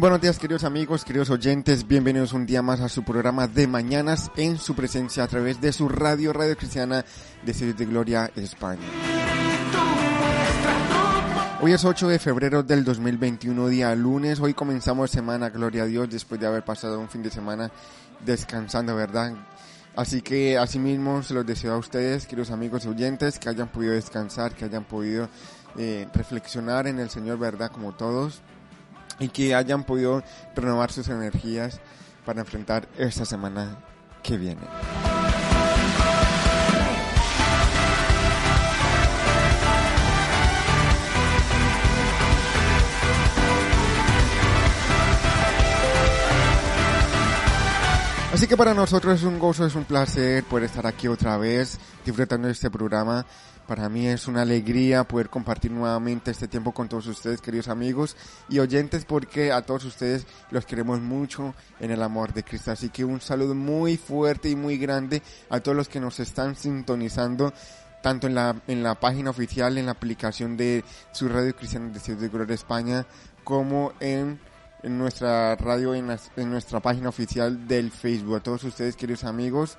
Buenos días queridos amigos, queridos oyentes, bienvenidos un día más a su programa de mañanas en su presencia a través de su radio, Radio Cristiana de Ciudad de Gloria, España. Hoy es 8 de febrero del 2021, día lunes, hoy comenzamos semana, gloria a Dios, después de haber pasado un fin de semana descansando, ¿verdad? Así que asimismo se los deseo a ustedes, queridos amigos y oyentes, que hayan podido descansar, que hayan podido eh, reflexionar en el Señor, ¿verdad? Como todos y que hayan podido renovar sus energías para enfrentar esta semana que viene. Así que para nosotros es un gozo, es un placer poder estar aquí otra vez disfrutando de este programa para mí es una alegría poder compartir nuevamente este tiempo con todos ustedes, queridos amigos y oyentes, porque a todos ustedes los queremos mucho en el amor de Cristo. Así que un saludo muy fuerte y muy grande a todos los que nos están sintonizando tanto en la, en la página oficial, en la aplicación de su radio cristiana de de Gloria España, como en, en nuestra radio, en, en nuestra página oficial del Facebook. A todos ustedes, queridos amigos,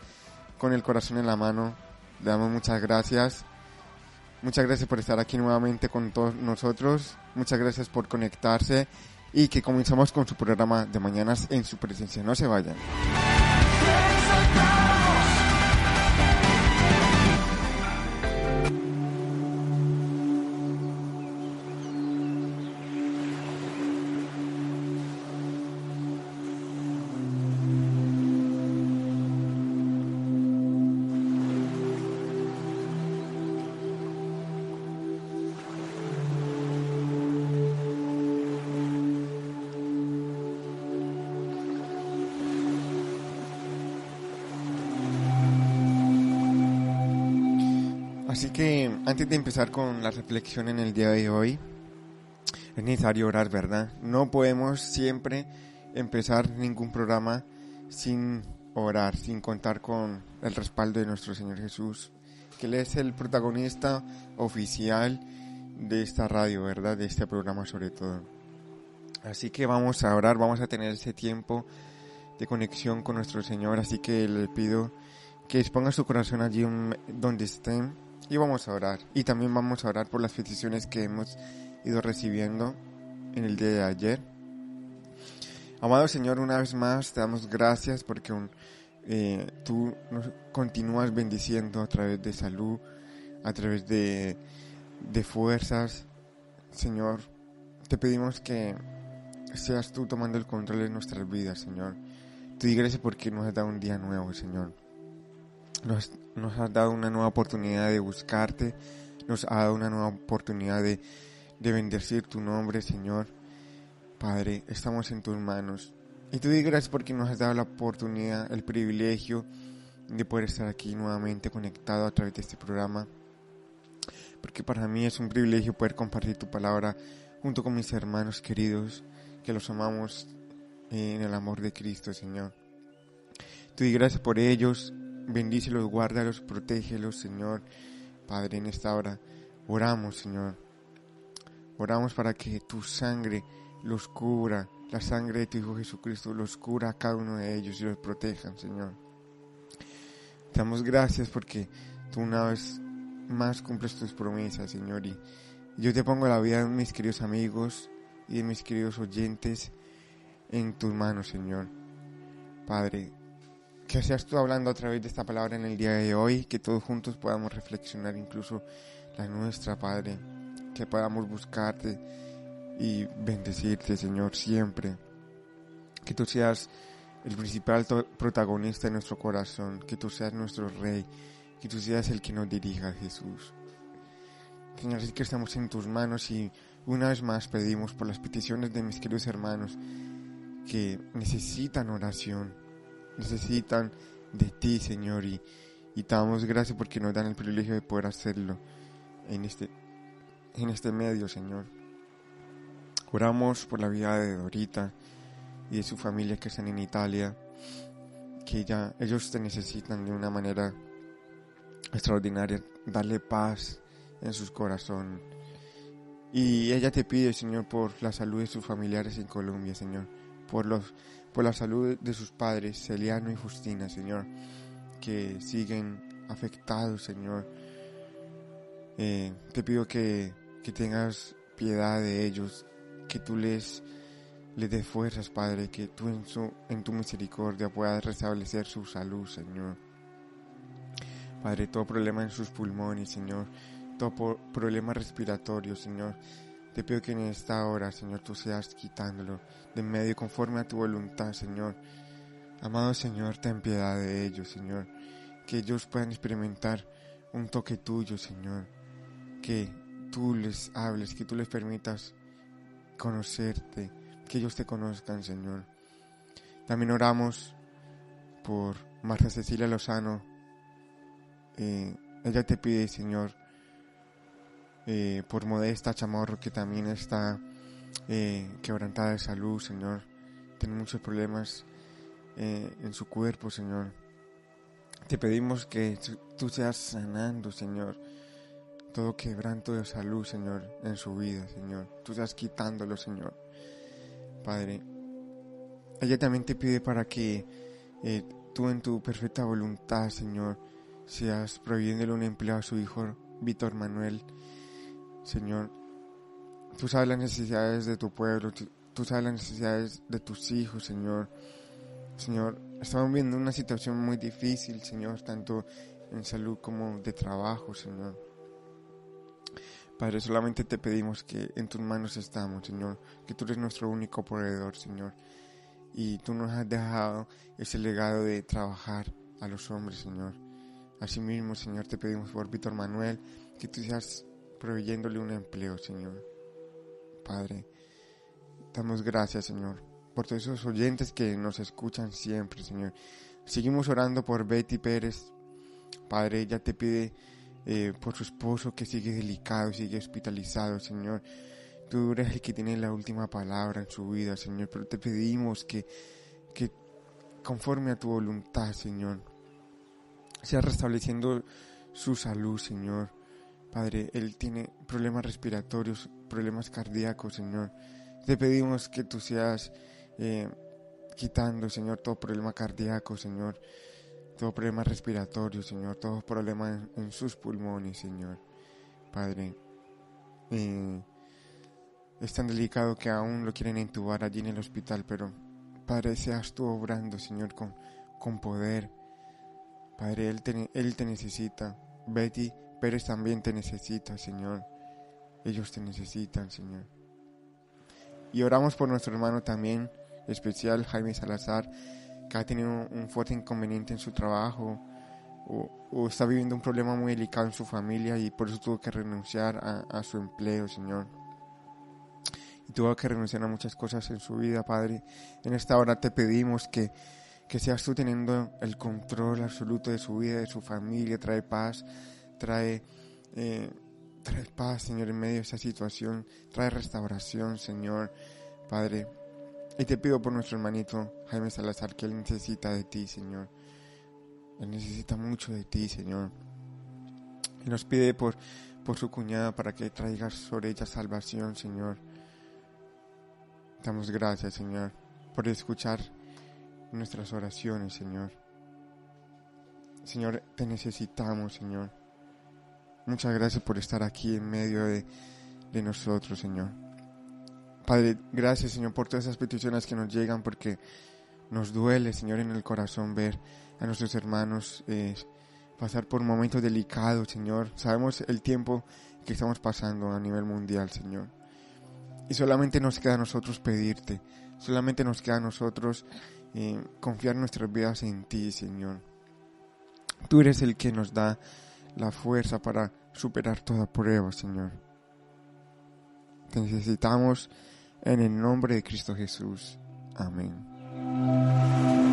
con el corazón en la mano, le damos muchas gracias Muchas gracias por estar aquí nuevamente con todos nosotros. Muchas gracias por conectarse y que comenzamos con su programa de mañanas en su presencia. No se vayan. Empezar con la reflexión en el día de hoy, es necesario orar, ¿verdad? No podemos siempre empezar ningún programa sin orar, sin contar con el respaldo de nuestro Señor Jesús, que Él es el protagonista oficial de esta radio, ¿verdad? De este programa sobre todo. Así que vamos a orar, vamos a tener ese tiempo de conexión con nuestro Señor, así que le pido que exponga su corazón allí donde estén y vamos a orar. Y también vamos a orar por las peticiones que hemos ido recibiendo en el día de ayer. Amado Señor, una vez más te damos gracias porque eh, tú nos continúas bendiciendo a través de salud, a través de, de fuerzas. Señor, te pedimos que seas tú tomando el control de nuestras vidas, Señor. Te doy gracias porque nos has dado un día nuevo, Señor. Nos, has dado una nueva oportunidad de buscarte, nos ha dado una nueva oportunidad de, de bendecir tu nombre, Señor. Padre, estamos en tus manos. Y te doy gracias porque nos has dado la oportunidad, el privilegio de poder estar aquí nuevamente conectado a través de este programa. Porque para mí es un privilegio poder compartir tu palabra junto con mis hermanos queridos, que los amamos en el amor de Cristo, Señor. Te doy gracias por ellos, Bendícelos, guárdalos, protégelos, Señor. Padre, en esta hora oramos, Señor. Oramos para que tu sangre los cubra, la sangre de tu Hijo Jesucristo los cubra a cada uno de ellos y los protejan, Señor. Te damos gracias porque tú una vez más cumples tus promesas, Señor. Y yo te pongo la vida de mis queridos amigos y de mis queridos oyentes en tus manos, Señor. Padre, que seas tú hablando a través de esta palabra en el día de hoy, que todos juntos podamos reflexionar incluso la nuestra, Padre, que podamos buscarte y bendecirte, Señor, siempre. Que tú seas el principal protagonista de nuestro corazón, que tú seas nuestro Rey, que tú seas el que nos dirija, Jesús. Señor, así que estamos en tus manos y una vez más pedimos por las peticiones de mis queridos hermanos que necesitan oración, necesitan de ti, Señor, y, y te damos gracias porque nos dan el privilegio de poder hacerlo en este, en este medio, Señor. Oramos por la vida de Dorita y de su familia que están en Italia, que ya ellos te necesitan de una manera extraordinaria, darle paz en sus corazones. Y ella te pide, Señor, por la salud de sus familiares en Colombia, Señor. Por, los, por la salud de sus padres, Celiano y Justina, Señor. Que siguen afectados, Señor. Eh, te pido que, que tengas piedad de ellos, que tú les, les des fuerzas, Padre, que tú en, su, en tu misericordia puedas restablecer su salud, Señor. Padre, todo problema en sus pulmones, Señor, todo problema respiratorio, Señor. Te pido que en esta hora, Señor, tú seas quitándolo de medio conforme a tu voluntad, Señor. Amado Señor, ten piedad de ellos, Señor. Que ellos puedan experimentar un toque tuyo, Señor. Que tú les hables, que tú les permitas conocerte, que ellos te conozcan, Señor. También oramos por Marta Cecilia Lozano. Eh, ella te pide, Señor, eh, por Modesta Chamorro, que también está eh, quebrantada de salud, Señor. Tiene muchos problemas eh, en su cuerpo, Señor. Te pedimos que tú seas sanando, Señor, todo quebranto de salud, Señor, en su vida, Señor. Tú seas quitándolo, Señor. Padre, ella también te pide para que tú en tu perfecta voluntad, Señor, seas proveyéndole un empleo a su hijo Víctor Manuel Señor, tú sabes las necesidades de tu pueblo, tú sabes las necesidades de tus hijos, Señor. Señor, estamos viviendo una situación muy difícil, Señor, tanto en salud como de trabajo, Señor. Padre, solamente te pedimos que en tus manos estamos, Señor, que tú eres nuestro único proveedor, Señor. Y tú nos has dejado ese legado de trabajar a los hombres, Señor. Asimismo, Señor, te pedimos por Víctor Manuel, que tú seas proveyéndole un empleo, Señor. Padre, damos gracias, Señor, por todos esos oyentes que nos escuchan siempre, Señor. Seguimos orando por Betty Pérez. Padre, ella te pide eh, por su esposo que sigue delicado, sigue hospitalizado, Señor. Tú eres el que tiene la última palabra en su vida, Señor, pero te pedimos que, que conforme a tu voluntad, Señor, sea restableciendo su salud, Señor. Padre, Él tiene problemas respiratorios, problemas cardíacos, Señor. Te pedimos que tú seas eh, quitando, Señor, todo problema cardíaco, Señor. Todo problema respiratorio, Señor. Todo problema en, sus pulmones, Señor. Padre, eh, es tan delicado que aún lo quieren intubar allí en el hospital, pero Padre, seas tú obrando, Señor, con, con poder. Padre, él te, él te necesita. Betty Pérez también te necesita, Señor. Ellos te necesitan, Señor. Y oramos por nuestro hermano también, especial Jaime Salazar, que ha tenido un fuerte inconveniente en su trabajo o, está viviendo un problema muy delicado en su familia y por eso tuvo que renunciar a, su empleo, Señor. Y tuvo que renunciar a muchas cosas en su vida, Padre. En esta hora te pedimos que, que seas tú teniendo el control absoluto de su vida, de su familia, trae paz, trae, eh, trae paz, Señor, en medio de esa situación, trae restauración, Señor, Padre. Y te pido por nuestro hermanito Jaime Salazar, que él necesita de ti, Señor. Él necesita mucho de ti, Señor. Y nos pide por, por su cuñada para que traigas sobre ella salvación, Señor. Damos gracias, Señor, por escuchar nuestras oraciones, Señor. Señor, te necesitamos, Señor. Muchas gracias por estar aquí en medio de, nosotros, Señor. Padre, gracias, Señor, por todas esas peticiones que nos llegan, porque nos duele, Señor, en el corazón ver a nuestros hermanos eh, pasar por momentos delicados, Señor. Sabemos el tiempo que estamos pasando a nivel mundial, Señor. Y solamente nos queda a nosotros pedirte, solamente nos queda a nosotros eh, confiar nuestras vidas en ti, Señor. Tú eres el que nos da la fuerza para superar toda prueba, Señor. Te necesitamos en el nombre de Cristo Jesús. Amén.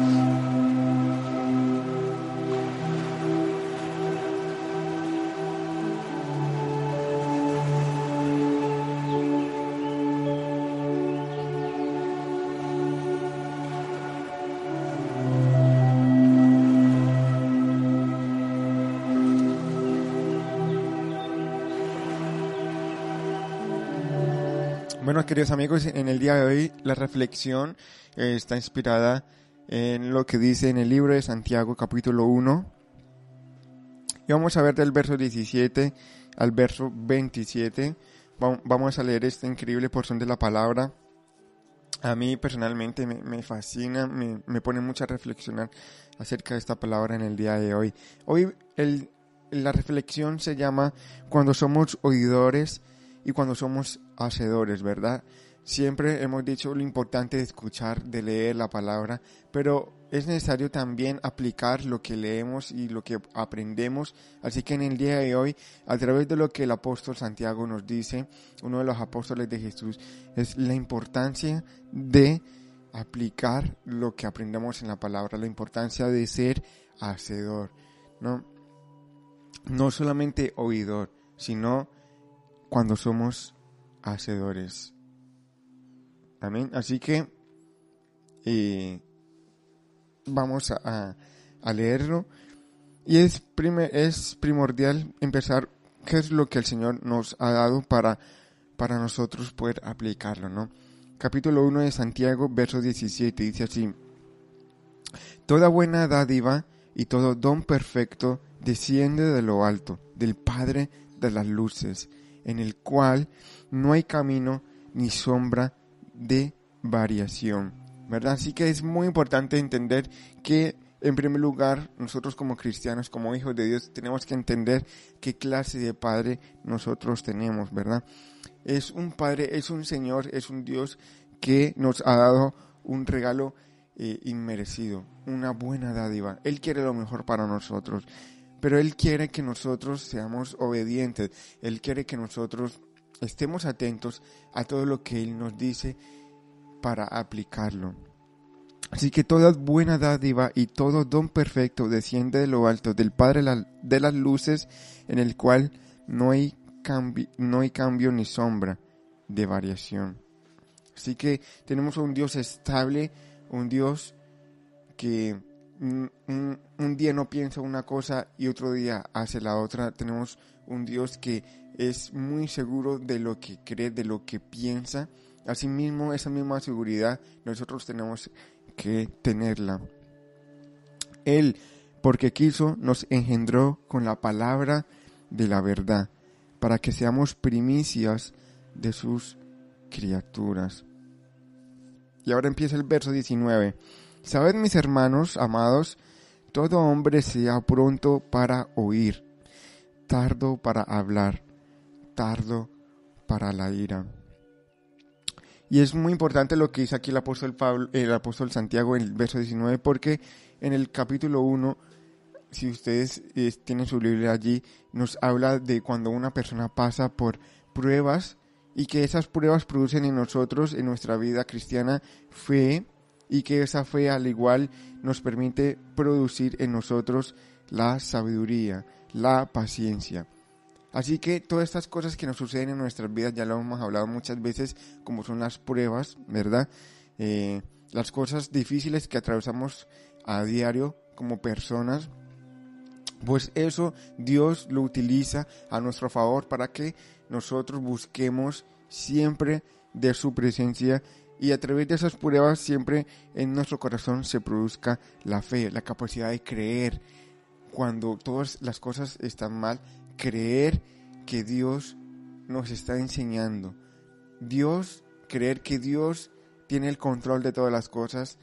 Bueno, queridos amigos, en el día de hoy la reflexión eh, está inspirada en lo que dice en el libro de Santiago capítulo 1. Y vamos a ver del verso 17 al verso 27. Vamos a leer esta increíble porción de la palabra. A mí personalmente me, fascina, me, me, pone mucho a reflexionar acerca de esta palabra en el día de hoy. Hoy el, la reflexión se llama cuando somos oidores y cuando somos hacedores, ¿verdad? Siempre hemos dicho lo importante de escuchar, de leer la palabra, pero es necesario también aplicar lo que leemos y lo que aprendemos. Así que en el día de hoy, a través de lo que el apóstol Santiago nos dice, uno de los apóstoles de Jesús, es la importancia de aplicar lo que aprendemos en la palabra, la importancia de ser hacedor, ¿no? No solamente oidor, sino cuando somos hacedores. Amén. Así que eh, vamos a, leerlo. Y es, es primordial empezar qué es lo que el Señor nos ha dado para, para nosotros poder aplicarlo, ¿no? Capítulo 1 de Santiago, verso 17, dice así. Toda buena dádiva y todo don perfecto desciende de lo alto, del Padre de las luces, en el cual no hay camino ni sombra de variación, ¿verdad? Así que es muy importante entender que en primer lugar, nosotros como cristianos, como hijos de Dios, tenemos que entender qué clase de Padre nosotros tenemos, ¿verdad? Es un Padre, es un Señor, es un Dios que nos ha dado un regalo eh, inmerecido, una buena dádiva. Él quiere lo mejor para nosotros, pero Él quiere que nosotros seamos obedientes, Él quiere que nosotros estemos atentos a todo lo que Él nos dice para aplicarlo. Así que toda buena dádiva y todo don perfecto desciende de lo alto del Padre de las luces, en el cual no hay, no hay cambio ni sombra de variación. Así que tenemos un Dios estable, un Dios que un, día no piensa una cosa y otro día hace la otra. Tenemos un Dios que es muy seguro de lo que cree, de lo que piensa. Asimismo, esa misma seguridad nosotros tenemos que tenerla. Él, porque quiso, nos engendró con la palabra de la verdad, para que seamos primicias de sus criaturas. Y ahora empieza el verso 19. Sabed, mis hermanos amados, todo hombre sea pronto para oír, tardo para hablar, tardo para la ira. Y es muy importante lo que dice aquí el apóstol, Pablo, el apóstol Santiago en el verso 19, porque en el capítulo 1, si ustedes eh, tienen su Biblia allí, nos habla de cuando una persona pasa por pruebas y que esas pruebas producen en nosotros, en nuestra vida cristiana, fe, y que esa fe al igual nos permite producir en nosotros la sabiduría, la paciencia. Así que todas estas cosas que nos suceden en nuestras vidas, ya lo hemos hablado muchas veces, como son las pruebas, ¿verdad? Eh, las cosas difíciles que atravesamos a diario como personas, pues eso Dios lo utiliza a nuestro favor para que nosotros busquemos siempre de su presencia y a través de esas pruebas siempre en nuestro corazón se produzca la fe, la capacidad de creer. Cuando todas las cosas están mal, creer que Dios nos está enseñando. Dios, creer que Dios tiene el control de todas las cosas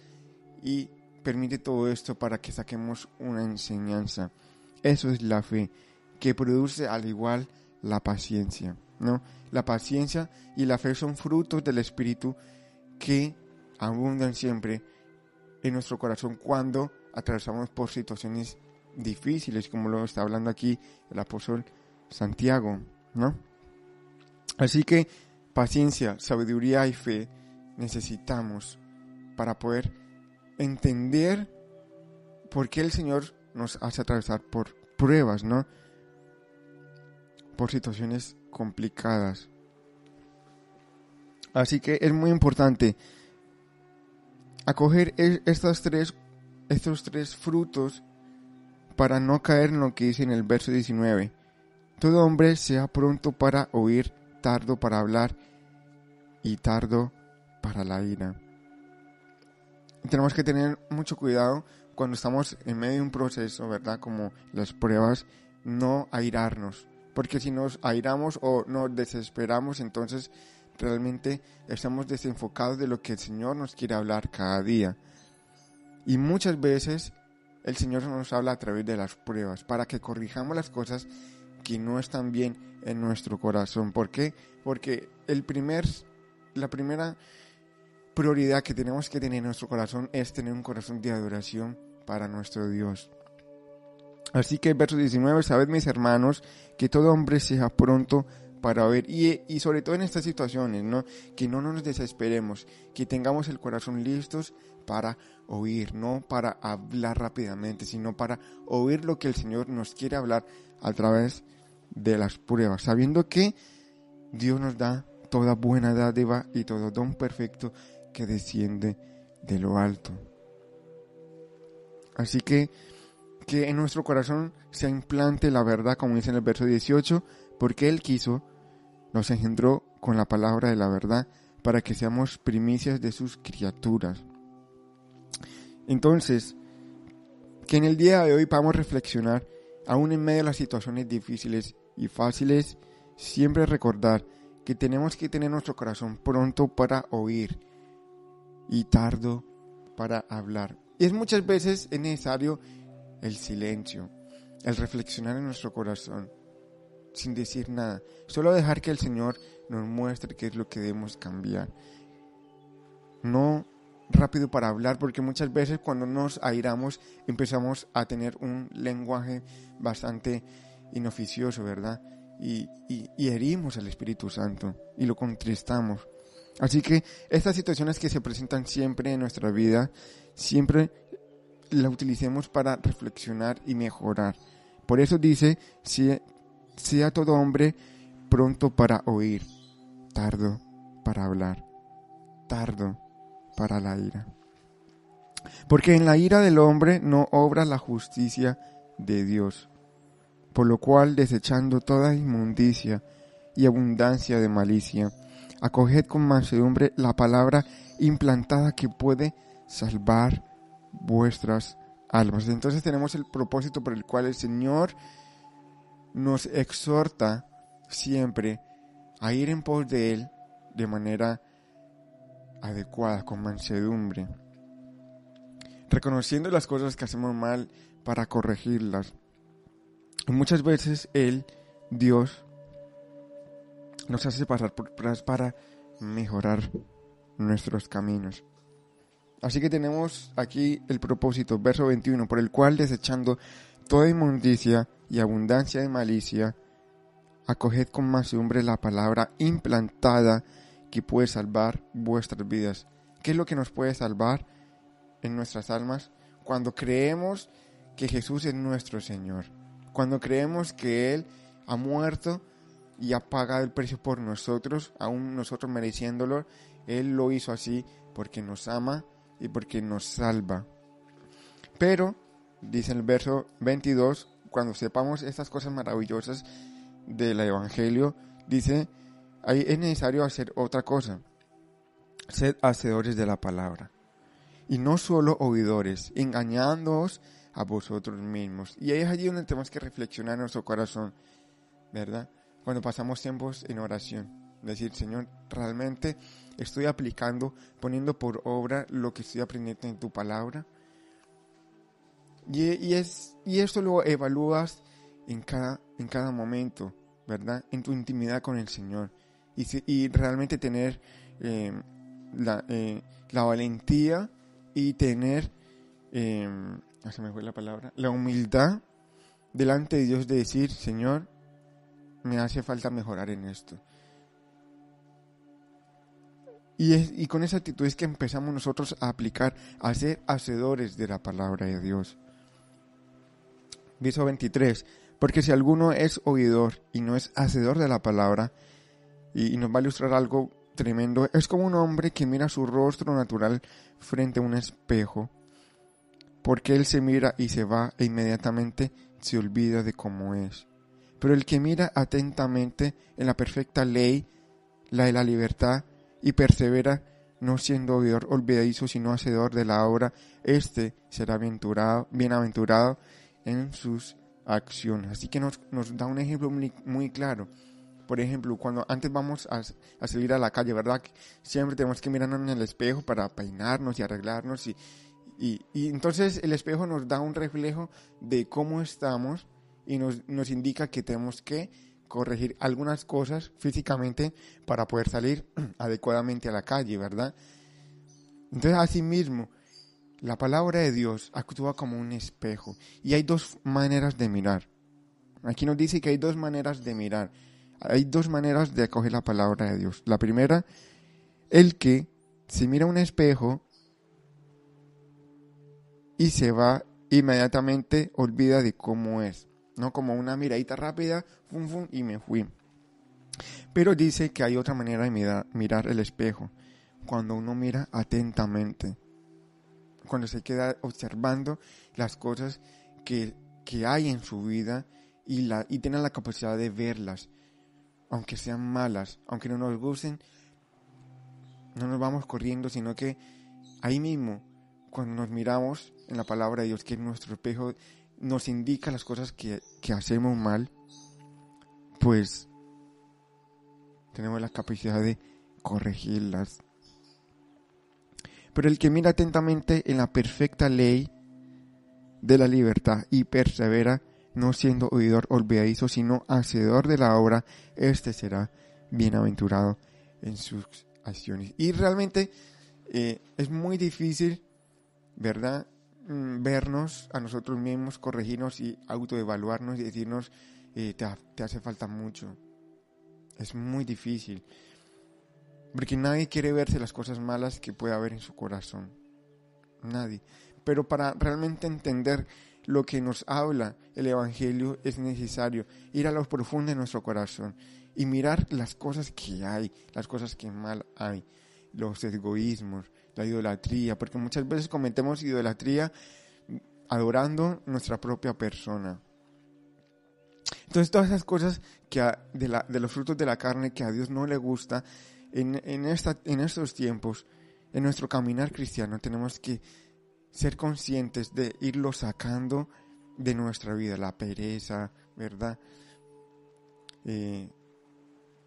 y permite todo esto para que saquemos una enseñanza. Eso es la fe, que produce al igual la paciencia, ¿no? La paciencia y la fe son frutos del Espíritu que abundan siempre en nuestro corazón cuando atravesamos por situaciones difíciles, como lo está hablando aquí el apóstol Santiago, ¿no? Así que paciencia, sabiduría y fe necesitamos para poder entender por qué el Señor nos hace atravesar por pruebas, ¿no? Por situaciones complicadas. Así que es muy importante acoger e-, estos tres, estos tres frutos para no caer en lo que dice en el verso 19. Todo hombre sea pronto para oír, tardo para hablar y tardo para la ira. tenemos que tener mucho cuidado cuando estamos en medio de un proceso, ¿verdad? Como las pruebas, no airarnos. Porque si nos airamos o nos desesperamos, entonces realmente estamos desenfocados de lo que el Señor nos quiere hablar cada día. Y muchas veces el Señor nos habla a través de las pruebas para que corrijamos las cosas que no están bien en nuestro corazón. ¿Por qué? Porque el primer, la primera prioridad que tenemos que tener en nuestro corazón es tener un corazón de adoración para nuestro Dios. Así que verso 19, sabed mis hermanos, que todo hombre sea pronto para oír y, y, sobre todo en estas situaciones, ¿no? Que no nos desesperemos, que tengamos el corazón listos para oír, no para hablar rápidamente, sino para oír lo que el Señor nos quiere hablar a través de las pruebas, sabiendo que Dios nos da toda buena dádiva y todo don perfecto que desciende de lo alto. Así que que en nuestro corazón se implante la verdad, como dice en el verso 18, porque Él quiso, nos engendró con la palabra de la verdad, para que seamos primicias de sus criaturas. Entonces, que en el día de hoy podamos reflexionar, aún en medio de las situaciones difíciles y fáciles, siempre recordar que tenemos que tener nuestro corazón pronto para oír y tardo para hablar. Y es muchas veces es necesario el silencio, el reflexionar en nuestro corazón, sin decir nada, solo dejar que el Señor nos muestre qué es lo que debemos cambiar. No rápido para hablar, porque muchas veces cuando nos airamos empezamos a tener un lenguaje bastante inoficioso, ¿verdad? Y, y herimos al Espíritu Santo y lo contristamos. Así que estas situaciones que se presentan siempre en nuestra vida, siempre la utilicemos para reflexionar y mejorar. Por eso dice, sea todo hombre pronto para oír, tardo para hablar, tardo para la ira. Porque en la ira del hombre no obra la justicia de Dios, por lo cual desechando toda inmundicia y abundancia de malicia, acoged con mansedumbre la palabra implantada que puede salvar vuestras almas. Entonces tenemos el propósito por el cual el Señor nos exhorta siempre a ir en pos de Él de manera adecuada, con mansedumbre, reconociendo las cosas que hacemos mal para corregirlas. Muchas veces Él, Dios, nos hace pasar por pruebas para mejorar nuestros caminos. Así que tenemos aquí el propósito, verso 21, por el cual desechando toda inmundicia y abundancia de malicia, acoged con mansedumbre la palabra implantada que puede salvar vuestras vidas. ¿Qué es lo que nos puede salvar en nuestras almas? Cuando creemos que Jesús es nuestro Señor, cuando creemos que Él ha muerto y ha pagado el precio por nosotros, aún nosotros mereciéndolo, Él lo hizo así porque nos ama y porque nos salva. Pero, dice el verso 22, cuando sepamos estas cosas maravillosas del Evangelio, dice, ahí es necesario hacer otra cosa. Sed hacedores de la palabra. Y no solo oidores, engañándoos a vosotros mismos. Y ahí es allí donde tenemos que reflexionar en nuestro corazón, ¿verdad? Cuando pasamos tiempos en oración decir, Señor, realmente estoy aplicando, poniendo por obra lo que estoy aprendiendo en tu palabra. Y, es, y esto lo evalúas en cada, en cada momento, ¿verdad? En tu intimidad con el Señor. Y, y realmente tener eh, la, eh, la, valentía y tener, eh, se me fue la palabra, la humildad delante de Dios de decir, Señor, me hace falta mejorar en esto. Y, con esa actitud es que empezamos nosotros a aplicar, a ser hacedores de la palabra de Dios. Verso 23. Porque si alguno es oidor y no es hacedor de la palabra, y, nos va a ilustrar algo tremendo, es como un hombre que mira su rostro natural frente a un espejo, porque él se mira y se va e inmediatamente se olvida de cómo es. Pero el que mira atentamente en la perfecta ley, la de la libertad, y persevera, no siendo oidor olvidadizo, sino hacedor de la obra, este será bienaventurado, bienaventurado en sus acciones. Así que nos, nos da un ejemplo muy, muy, claro. Por ejemplo, cuando antes vamos a, a, salir a la calle, ¿verdad? Siempre tenemos que mirarnos en el espejo para peinarnos y arreglarnos. Y, y, y entonces el espejo nos da un reflejo de cómo estamos y nos, nos indica que tenemos que corregir algunas cosas físicamente para poder salir adecuadamente a la calle, ¿verdad? Entonces, asimismo, la palabra de Dios actúa como un espejo y hay dos maneras de mirar. Aquí nos dice que hay dos maneras de mirar. Hay dos maneras de acoger la palabra de Dios. La primera, el que se mira un espejo y se va inmediatamente, olvida de cómo es no como una miradita rápida, fum, fum, y me fui. Pero dice que hay otra manera de mirar, el espejo, cuando uno mira atentamente, cuando se queda observando las cosas que, que hay en su vida y, la, y tiene la capacidad de verlas, aunque sean malas, aunque no nos gusten, no nos vamos corriendo, sino que ahí mismo, cuando nos miramos en la palabra de Dios, que es nuestro espejo, nos indica las cosas que, hacemos mal, pues tenemos la capacidad de corregirlas. Pero el que mira atentamente en la perfecta ley de la libertad y persevera, no siendo oidor olvidadizo, sino hacedor de la obra, este será bienaventurado en sus acciones. Y realmente eh, es muy difícil, ¿verdad? Mm, vernos a nosotros mismos, corregirnos y autoevaluarnos y decirnos, eh, te, hace falta mucho. Es muy difícil. Porque nadie quiere verse las cosas malas que puede haber en su corazón. Nadie. Pero para realmente entender lo que nos habla el Evangelio es necesario ir a lo profundo de nuestro corazón y mirar las cosas que hay, las cosas que mal hay, los egoísmos, la idolatría, porque muchas veces cometemos idolatría adorando nuestra propia persona. Entonces todas esas cosas que de, los frutos de la carne que a Dios no le gusta, en, en, esta, en estos tiempos, en nuestro caminar cristiano, tenemos que ser conscientes de irlo sacando de nuestra vida, la pereza, ¿verdad? Eh,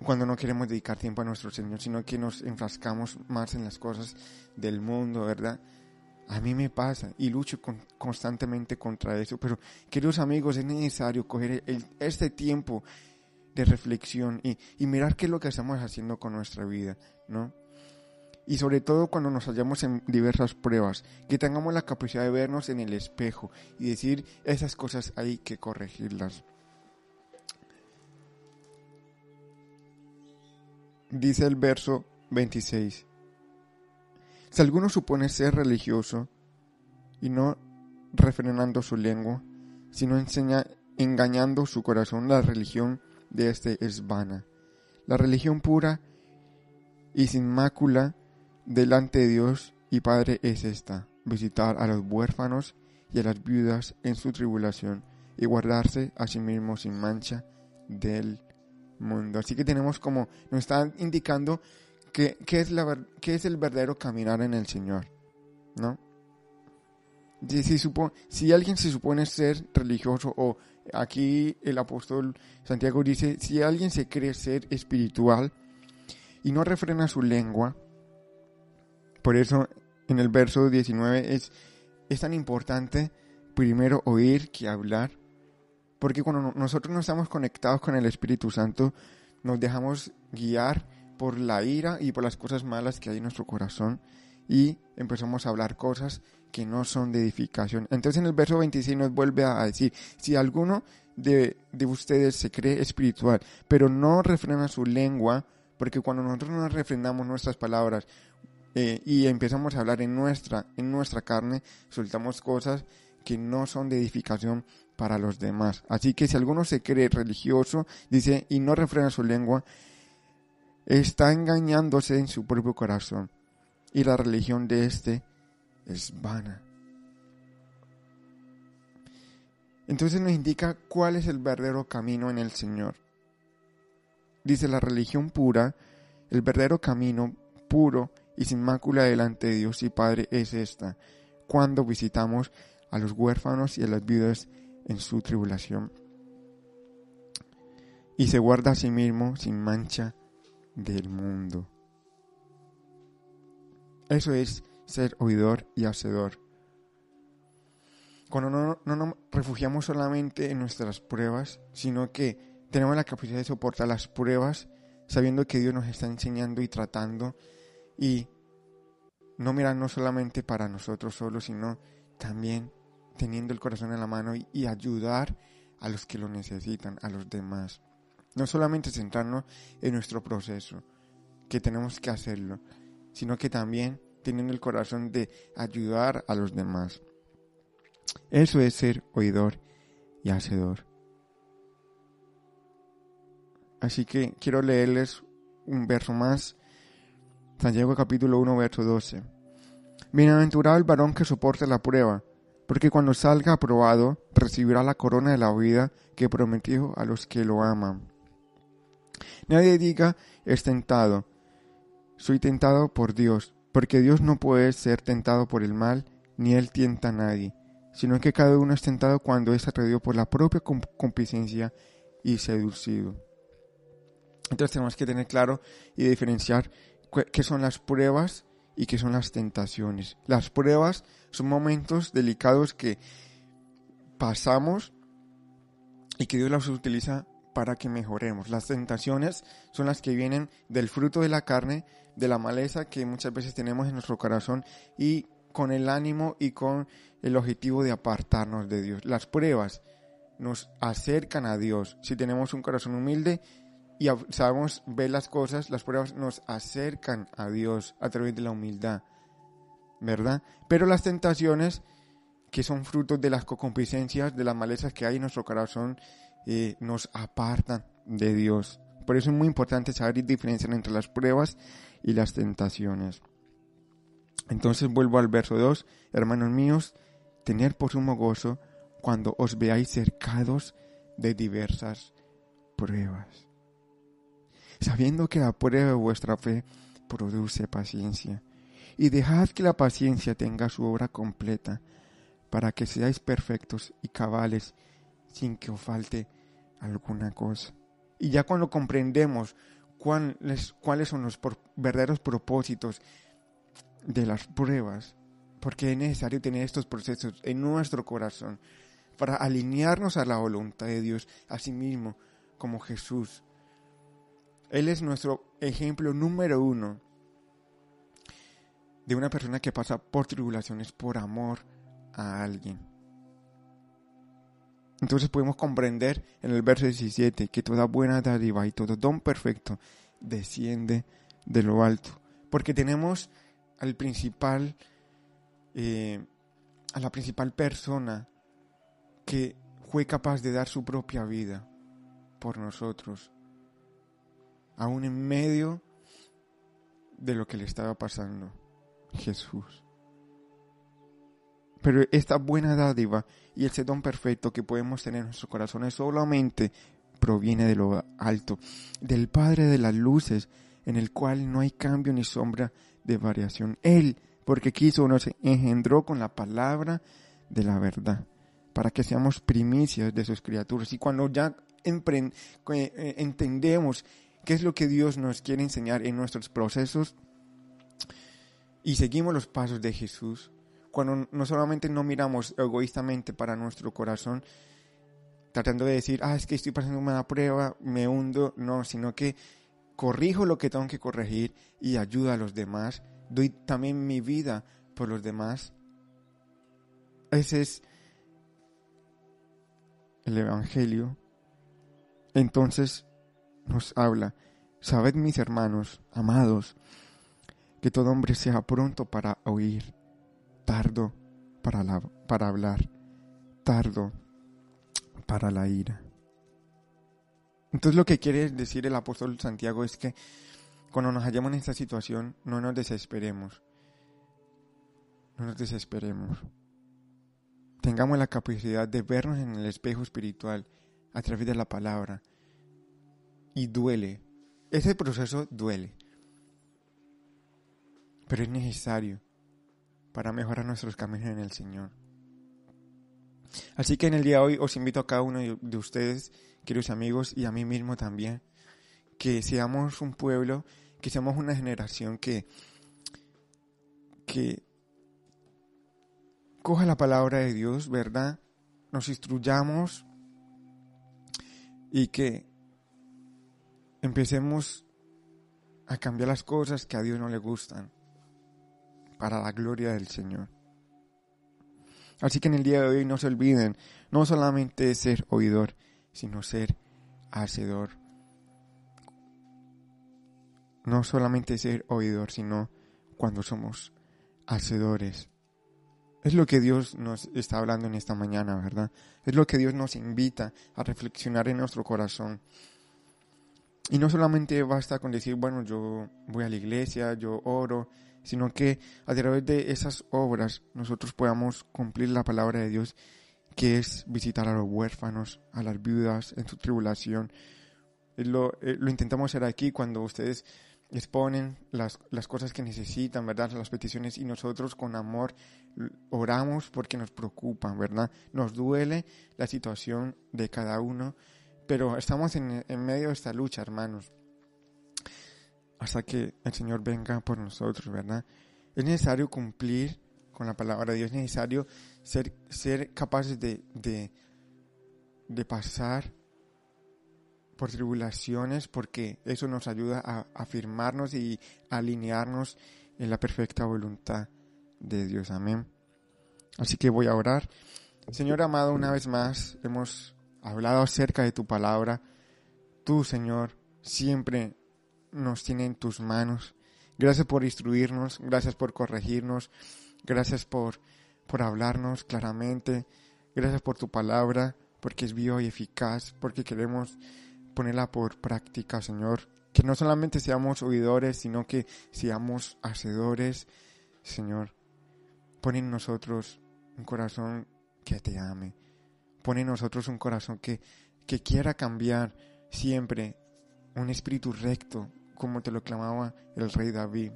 cuando no queremos dedicar tiempo a nuestro Señor, sino que nos enfrascamos más en las cosas del mundo, ¿verdad? A mí me pasa y lucho constantemente contra eso, pero queridos amigos, es necesario coger este tiempo de reflexión y, y, mirar qué es lo que estamos haciendo con nuestra vida, ¿no? Y sobre todo cuando nos hallamos en diversas pruebas, que tengamos la capacidad de vernos en el espejo y decir, esas cosas hay que corregirlas. dice el verso 26. Si alguno supone ser religioso y no refrenando su lengua, sino enseña engañando su corazón, la religión de éste es vana. La religión pura y sin mácula delante de Dios y Padre es esta, visitar a los huérfanos y a las viudas en su tribulación y guardarse a sí mismo sin mancha del mundo. Así que tenemos como, nos está indicando que, es, la, es el verdadero caminar en el Señor, ¿no? Si, si, si alguien se supone ser religioso o aquí el apóstol Santiago dice, si alguien se cree ser espiritual y no refrena su lengua, por eso en el verso 19 es, es tan importante primero oír que hablar, porque cuando nosotros no estamos conectados con el Espíritu Santo, nos dejamos guiar por la ira y por las cosas malas que hay en nuestro corazón y empezamos a hablar cosas que no son de edificación. Entonces en el verso 26 nos vuelve a decir, si alguno de, ustedes se cree espiritual, pero no refrena su lengua, porque cuando nosotros no refrendamos nuestras palabras eh, y empezamos a hablar en nuestra, en nuestra carne, soltamos cosas que no son de edificación para los demás. Así que si alguno se cree religioso, dice, y no refrena su lengua, está engañándose en su propio corazón. Y la religión de éste es vana. Entonces nos indica cuál es el verdadero camino en el Señor. Dice la religión pura, el verdadero camino puro y sin mácula delante de Dios y Padre es esta, cuando visitamos a los huérfanos y a las viudas en su tribulación. Y se guarda a sí mismo sin mancha del mundo. Eso es ser oidor y hacedor. Cuando no, no, nos refugiamos solamente en nuestras pruebas, sino que tenemos la capacidad de soportar las pruebas sabiendo que Dios nos está enseñando y tratando y no mirando solamente para nosotros solos, sino también teniendo el corazón en la mano y, ayudar a los que lo necesitan, a los demás. No solamente centrarnos en nuestro proceso, que tenemos que hacerlo, sino que también teniendo el corazón de ayudar a los demás. Eso es ser oidor y hacedor. Así que quiero leerles un verso más. Santiago capítulo 1, verso 12. Bienaventurado el varón que soporte la prueba, porque cuando salga aprobado recibirá la corona de la vida que prometió a los que lo aman. Nadie diga es tentado. Soy tentado por Dios, porque Dios no puede ser tentado por el mal, ni él tienta a nadie, sino que cada uno es tentado cuando es atraído por la propia complacencia y seducido. Entonces tenemos que tener claro y diferenciar qué son las pruebas y qué son las tentaciones. Las pruebas son momentos delicados que pasamos y que Dios las utiliza para que mejoremos. Las tentaciones son las que vienen del fruto de la carne, de la maleza que muchas veces tenemos en nuestro corazón y con el ánimo y con el objetivo de apartarnos de Dios. Las pruebas nos acercan a Dios. Si tenemos un corazón humilde, y sabemos ver las cosas, las pruebas nos acercan a Dios a través de la humildad, ¿verdad? Pero las tentaciones, que son frutos de las concupiscencias, de las malezas que hay en nuestro corazón, eh, nos apartan de Dios. Por eso es muy importante saber diferenciar entre las pruebas y las tentaciones. Entonces vuelvo al verso 2, hermanos míos, tener por sumo gozo cuando os veáis cercados de diversas pruebas sabiendo que la prueba de vuestra fe produce paciencia. Y dejad que la paciencia tenga su obra completa, para que seáis perfectos y cabales, sin que os falte alguna cosa. Y ya cuando comprendemos cuáles, cuáles son los verdaderos propósitos de las pruebas, porque es necesario tener estos procesos en nuestro corazón para alinearnos a la voluntad de Dios, a sí mismo, como Jesús él es nuestro ejemplo número uno de una persona que pasa por tribulaciones por amor a alguien. Entonces podemos comprender en el verso 17 que toda buena dádiva y todo don perfecto desciende de lo alto. Porque tenemos al principal, eh, a la principal persona que fue capaz de dar su propia vida por nosotros aún en medio de lo que le estaba pasando Jesús. Pero esta buena dádiva y ese don perfecto que podemos tener en nuestros corazones solamente proviene de lo alto, del Padre de las luces, en el cual no hay cambio ni sombra de variación. Él, porque quiso, nos engendró con la palabra de la verdad, para que seamos primicias de sus criaturas. Y cuando ya eh, entendemos qué es lo que Dios nos quiere enseñar en nuestros procesos y seguimos los pasos de Jesús, cuando no solamente no miramos egoístamente para nuestro corazón, tratando de decir, ah, es que estoy pasando una prueba, me hundo, no, sino que corrijo lo que tengo que corregir y ayudo a los demás, doy también mi vida por los demás. Ese es el Evangelio. Entonces, nos habla, Sabed mis hermanos, amados, que todo hombre sea pronto para oír, tardo para, para hablar, tardo para la ira. Entonces lo que quiere decir el apóstol Santiago es que cuando nos hallamos en esta situación no nos desesperemos, no nos desesperemos. Tengamos la capacidad de vernos en el espejo espiritual a través de la palabra y duele. Ese proceso duele. pero es necesario para mejorar nuestros caminos en el Señor. Así que en el día de hoy os invito a cada uno de ustedes, queridos amigos, y a mí mismo también, que seamos un pueblo, que seamos una generación que, que coja la palabra de Dios, ¿verdad? Nos instruyamos y que empecemos a cambiar las cosas que a Dios no le gustan para la gloria del Señor. Así que en el día de hoy no se olviden, no solamente ser oidor, sino ser hacedor. No solamente ser oidor, sino cuando somos hacedores. Es lo que Dios nos está hablando en esta mañana, ¿verdad? Es lo que Dios nos invita a reflexionar en nuestro corazón. Y no solamente basta con decir, bueno, yo voy a la iglesia, yo oro, sino que a través de esas obras nosotros podamos cumplir la palabra de Dios, que es visitar a los huérfanos, a las viudas en su tribulación. Lo, eh, lo intentamos hacer aquí cuando ustedes exponen las, las cosas que necesitan, ¿verdad? Las peticiones y nosotros con amor oramos porque nos preocupan, ¿verdad? Nos duele la situación de cada uno, pero estamos en, en medio de esta lucha, hermanos hasta que el Señor venga por nosotros, ¿verdad? Es necesario cumplir con la palabra de Dios, es necesario ser, ser capaces de, de, de pasar por tribulaciones porque eso nos ayuda a afirmarnos y alinearnos en la perfecta voluntad de Dios. Amén. Así que voy a orar. Señor amado, una vez más hemos hablado acerca de tu palabra. Tú, Señor, siempre nos tiene en tus manos. Gracias por instruirnos, gracias por corregirnos, gracias por, por hablarnos claramente, gracias por tu palabra, porque es viva y eficaz, porque queremos ponerla por práctica, Señor. Que no solamente seamos oidores, sino que seamos hacedores, Señor. Pon en nosotros un corazón que te ame. Pon en nosotros un corazón que, que quiera cambiar siempre. Un espíritu recto, como te lo clamaba el rey David.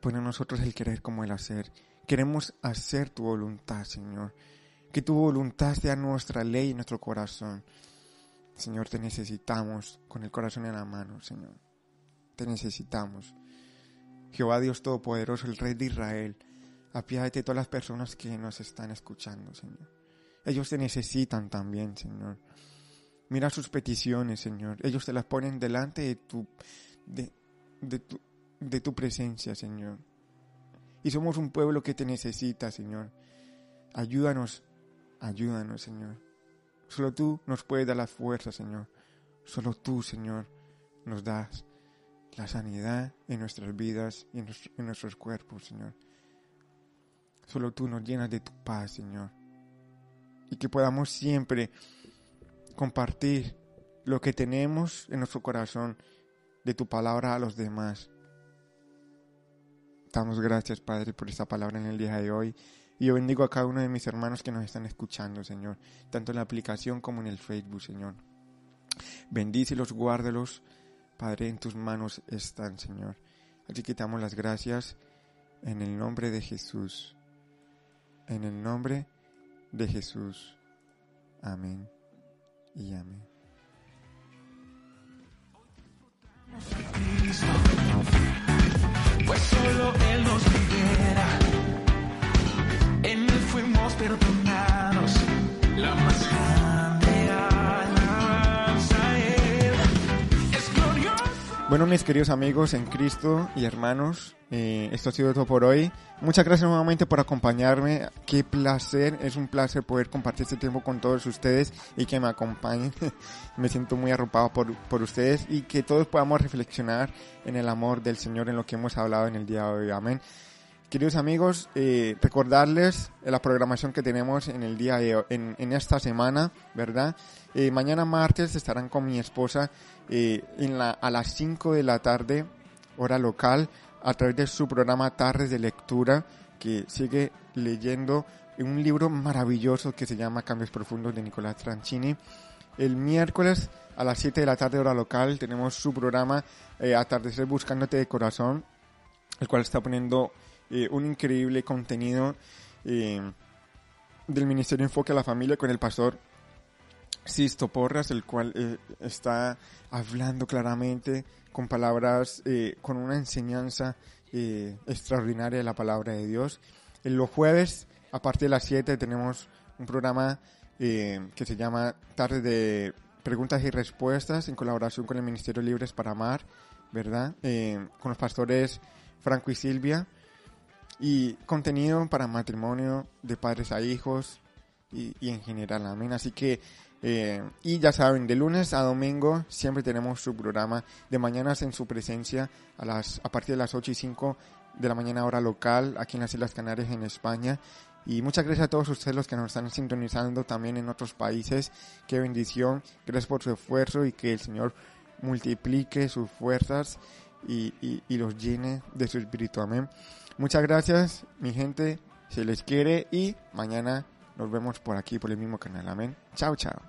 Pon en nosotros el querer como el hacer. Queremos hacer tu voluntad, Señor. Que tu voluntad sea nuestra ley y nuestro corazón. Señor, te necesitamos con el corazón en la mano, Señor. Te necesitamos. Jehová Dios Todopoderoso, el Rey de Israel, apiádate de todas las personas que nos están escuchando, Señor. Ellos te necesitan también, Señor. Mira sus peticiones, Señor. Ellos te las ponen delante de tu, de, tu, de tu presencia, Señor. Y somos un pueblo que te necesita, Señor. Ayúdanos, ayúdanos, Señor. Solo tú nos puedes dar la fuerza, Señor. Solo tú, Señor, nos das la sanidad en nuestras vidas y en, en nuestros cuerpos, Señor. Solo tú nos llenas de tu paz, Señor. Y que podamos siempre compartir lo que tenemos en nuestro corazón de tu palabra a los demás. Damos gracias, Padre, por esta palabra en el día de hoy. Y yo bendigo a cada uno de mis hermanos que nos están escuchando, Señor, tanto en la aplicación como en el Facebook, Señor. Bendícelos, guárdelos, Padre, en tus manos están, Señor. Así que damos las gracias en el nombre de Jesús. En el nombre de Jesús. Amén y amén. Pues solo Él nos libera, en Él fuimos perdonados, la más Bueno, mis queridos amigos en Cristo y hermanos, eh, esto ha sido todo por hoy. Muchas gracias nuevamente por acompañarme. Qué placer, es un placer poder compartir este tiempo con todos ustedes y que me acompañen. me siento muy arropado por, por ustedes y que todos podamos reflexionar en el amor del Señor en lo que hemos hablado en el día de hoy. Amén. Queridos amigos, eh, recordarles la programación que tenemos en el día de, en, en esta semana, ¿verdad? Eh, mañana martes estarán con mi esposa eh, en la, a las 5 de la tarde, hora local, a través de su programa Tardes de Lectura, que sigue leyendo un libro maravilloso que se llama Cambios Profundos de Nicolás Tranchini. El miércoles a las 7 de la tarde, hora local, tenemos su programa Atardecer Buscándote de Corazón el cual está poniendo eh, un increíble contenido eh, del Ministerio Enfoque a la Familia con el pastor Sisto Porras, el cual eh, está hablando claramente con palabras, con una enseñanza extraordinaria de la palabra de Dios. En los jueves, a partir de las 7, tenemos un programa que se llama Tarde de Preguntas y Respuestas en colaboración con el Ministerio Libres para Amar, ¿verdad? con los pastores Franco y Silvia y contenido para matrimonio de padres a hijos y, en general, amén. Así que, eh, y ya saben, de lunes a domingo siempre tenemos su programa de mañanas en su presencia a, las, a partir de las 8 y 5 de la mañana hora local aquí en las Islas Canarias en España. Y muchas gracias a todos ustedes los que nos están sintonizando también en otros países. Qué bendición. Gracias por su esfuerzo y que el Señor multiplique sus fuerzas y, y, y los llene de su espíritu. Amén. Muchas gracias, mi gente. Se les quiere y mañana nos vemos por aquí, por el mismo canal. Amén. Chao, chao.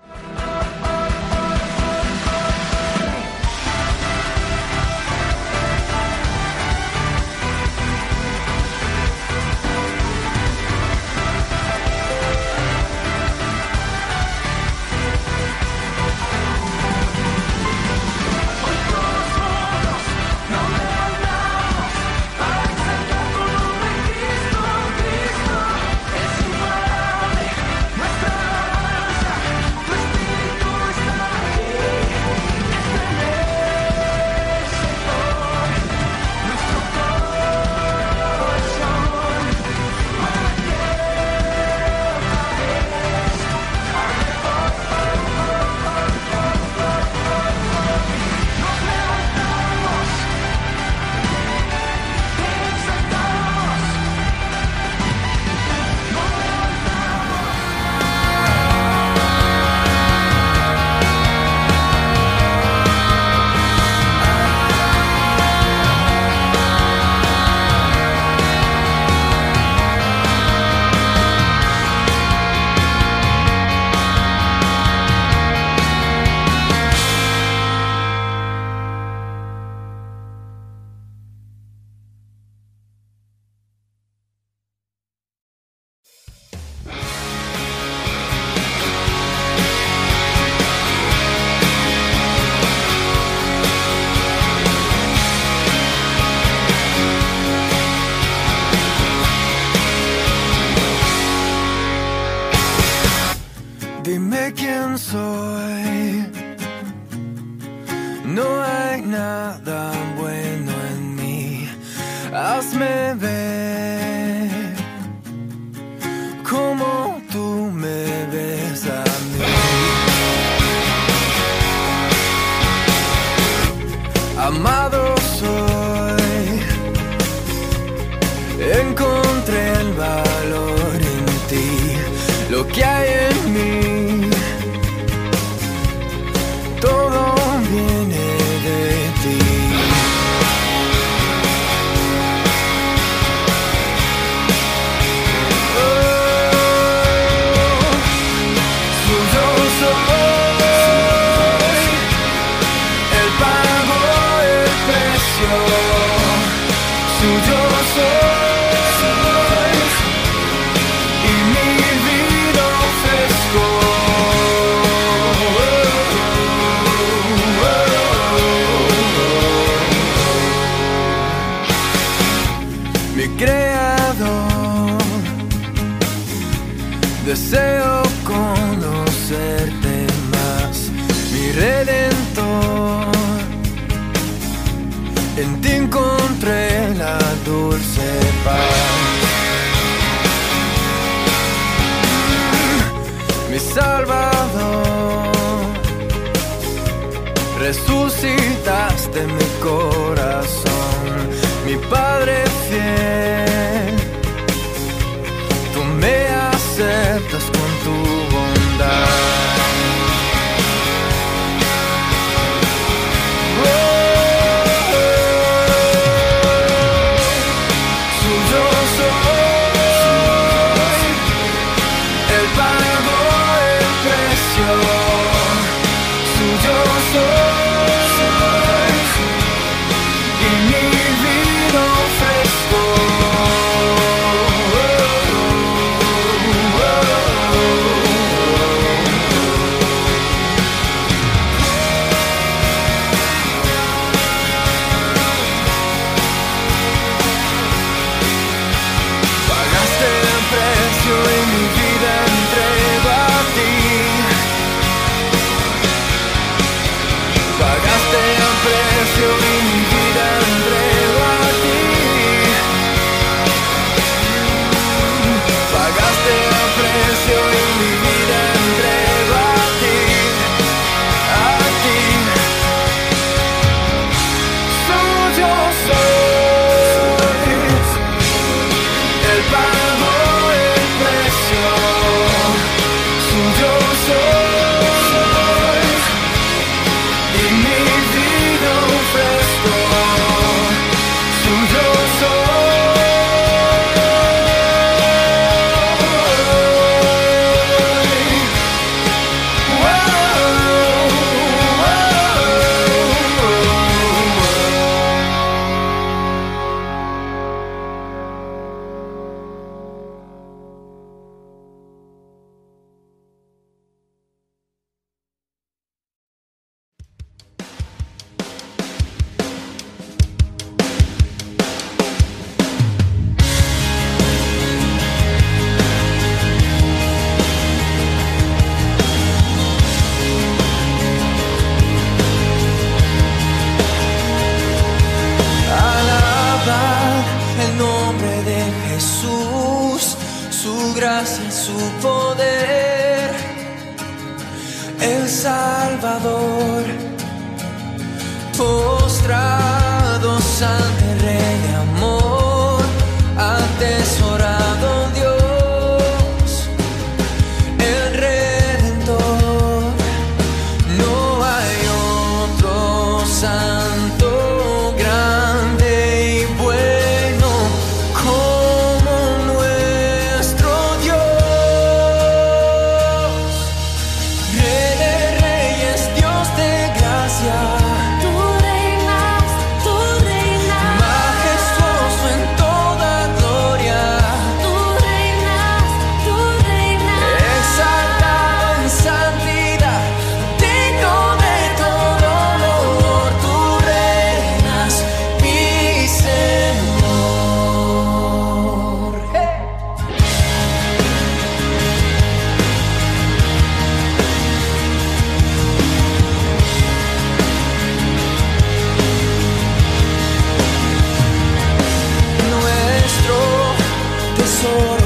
mi creador. Deseo conocerte más, mi redentor. En ti encontré la dulce paz. Mi Salvador, resucitaste mi corazón mi Padre fiel, tú me haces sorry